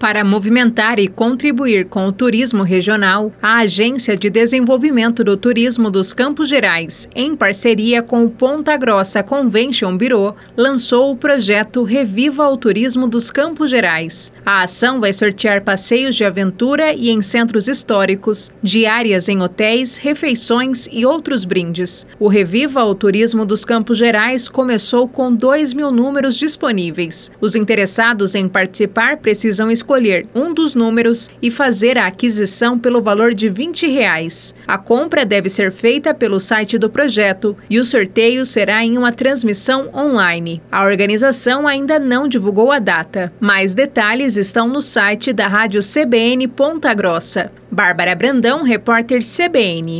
Para movimentar e contribuir com o turismo regional, a Agência de Desenvolvimento do Turismo dos Campos Gerais, em parceria com o Ponta Grossa Convention Bureau, lançou o projeto Reviva o Turismo dos Campos Gerais. A ação vai sortear passeios de aventura e em centros históricos, diárias em hotéis, refeições e outros brindes. O Reviva o Turismo dos Campos Gerais começou com 2 mil números disponíveis. Os interessados em participar precisam escolher escolher um dos números e fazer a aquisição pelo valor de 20 reais. A compra deve ser feita pelo site do projeto e o sorteio será em uma transmissão online. A organização ainda não divulgou a data. Mais detalhes estão no site da Rádio CBN Ponta Grossa. Bárbara Brandão, repórter CBN.